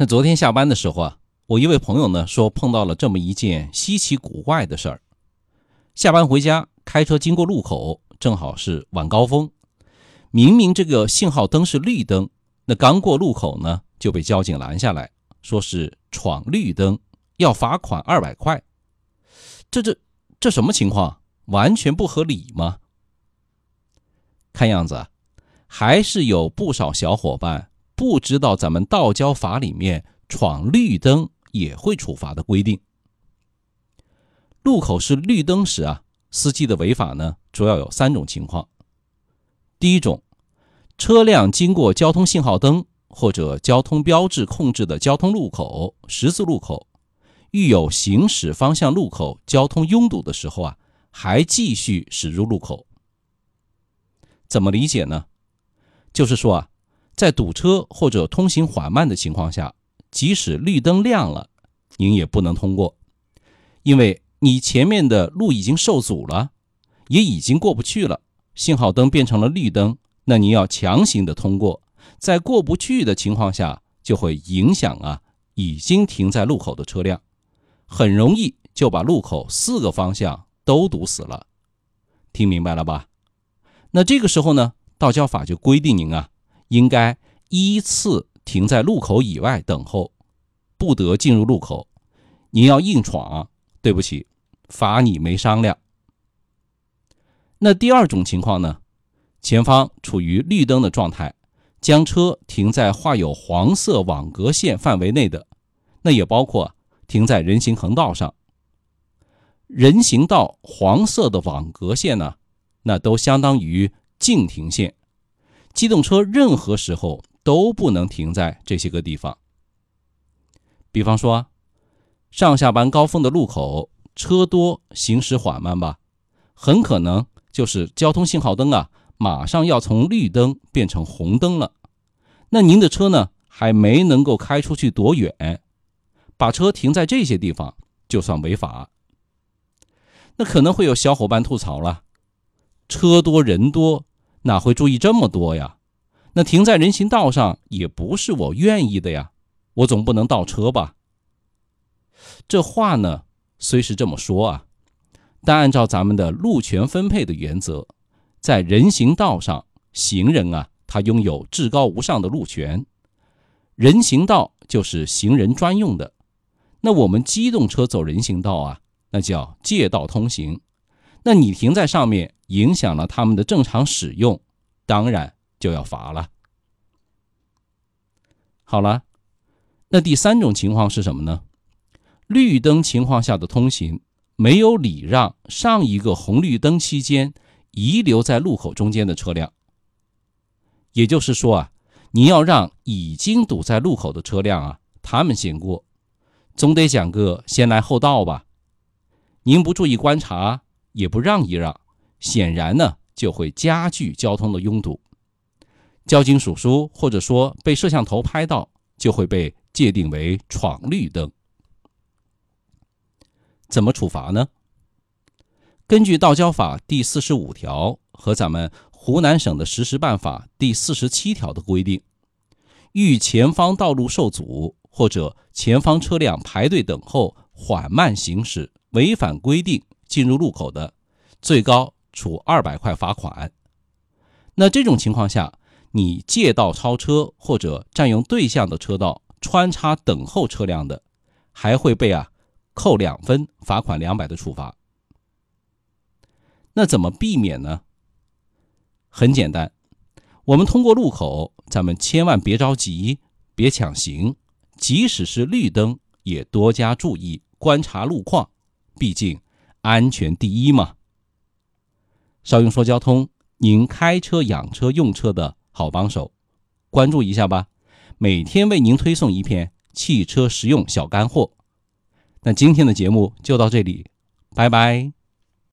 那昨天下班的时候啊，我一位朋友呢说碰到了这么一件稀奇古怪的事儿。下班回家开车经过路口，正好是晚高峰，明明这个信号灯是绿灯，那刚过路口呢就被交警拦下来，说是闯绿灯，要罚款二百块。这这这什么情况？完全不合理吗？看样子，还是有不少小伙伴。不知道咱们道交法里面闯绿灯也会处罚的规定。路口是绿灯时啊，司机的违法呢，主要有三种情况。第一种，车辆经过交通信号灯或者交通标志控制的交通路口、十字路口，遇有行驶方向路口交通拥堵的时候啊，还继续驶入路口。怎么理解呢？就是说啊。在堵车或者通行缓慢的情况下，即使绿灯亮了，您也不能通过，因为你前面的路已经受阻了，也已经过不去了。信号灯变成了绿灯，那你要强行的通过，在过不去的情况下，就会影响啊已经停在路口的车辆，很容易就把路口四个方向都堵死了。听明白了吧？那这个时候呢，道交法就规定您啊。应该依次停在路口以外等候，不得进入路口。你要硬闯，对不起，罚你没商量。那第二种情况呢？前方处于绿灯的状态，将车停在画有黄色网格线范围内的，那也包括停在人行横道上。人行道黄色的网格线呢，那都相当于禁停线。机动车任何时候都不能停在这些个地方。比方说，上下班高峰的路口车多，行驶缓慢吧，很可能就是交通信号灯啊，马上要从绿灯变成红灯了。那您的车呢，还没能够开出去多远，把车停在这些地方就算违法。那可能会有小伙伴吐槽了：车多人多。哪会注意这么多呀？那停在人行道上也不是我愿意的呀，我总不能倒车吧？这话呢，虽是这么说啊，但按照咱们的路权分配的原则，在人行道上，行人啊，他拥有至高无上的路权，人行道就是行人专用的。那我们机动车走人行道啊，那叫借道通行。那你停在上面，影响了他们的正常使用，当然就要罚了。好了，那第三种情况是什么呢？绿灯情况下的通行，没有礼让上一个红绿灯期间遗留在路口中间的车辆。也就是说啊，你要让已经堵在路口的车辆啊，他们先过，总得讲个先来后到吧？您不注意观察。也不让一让，显然呢就会加剧交通的拥堵。交警数书或者说被摄像头拍到，就会被界定为闯绿灯。怎么处罚呢？根据道交法第四十五条和咱们湖南省的实施办法第四十七条的规定，遇前方道路受阻或者前方车辆排队等候、缓慢行驶、违反规定。进入路口的，最高处二百块罚款。那这种情况下，你借道超车或者占用对向的车道穿插等候车辆的，还会被啊扣两分、罚款两百的处罚。那怎么避免呢？很简单，我们通过路口，咱们千万别着急，别抢行，即使是绿灯，也多加注意观察路况，毕竟。安全第一嘛！少用说交通，您开车、养车、用车的好帮手，关注一下吧。每天为您推送一篇汽车实用小干货。那今天的节目就到这里，拜拜。